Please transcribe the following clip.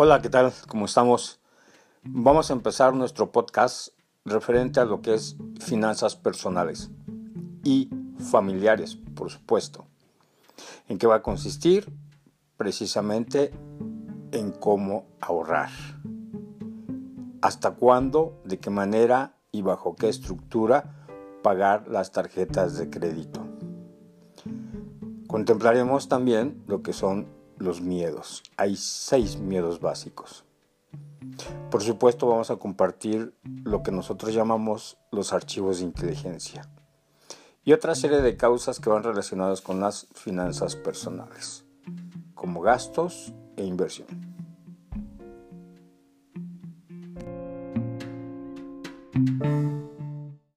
Hola, ¿qué tal? ¿Cómo estamos? Vamos a empezar nuestro podcast referente a lo que es finanzas personales y familiares, por supuesto. ¿En qué va a consistir? Precisamente en cómo ahorrar. ¿Hasta cuándo? ¿De qué manera? ¿Y bajo qué estructura pagar las tarjetas de crédito? Contemplaremos también lo que son los miedos. Hay seis miedos básicos. Por supuesto vamos a compartir lo que nosotros llamamos los archivos de inteligencia y otra serie de causas que van relacionadas con las finanzas personales, como gastos e inversión.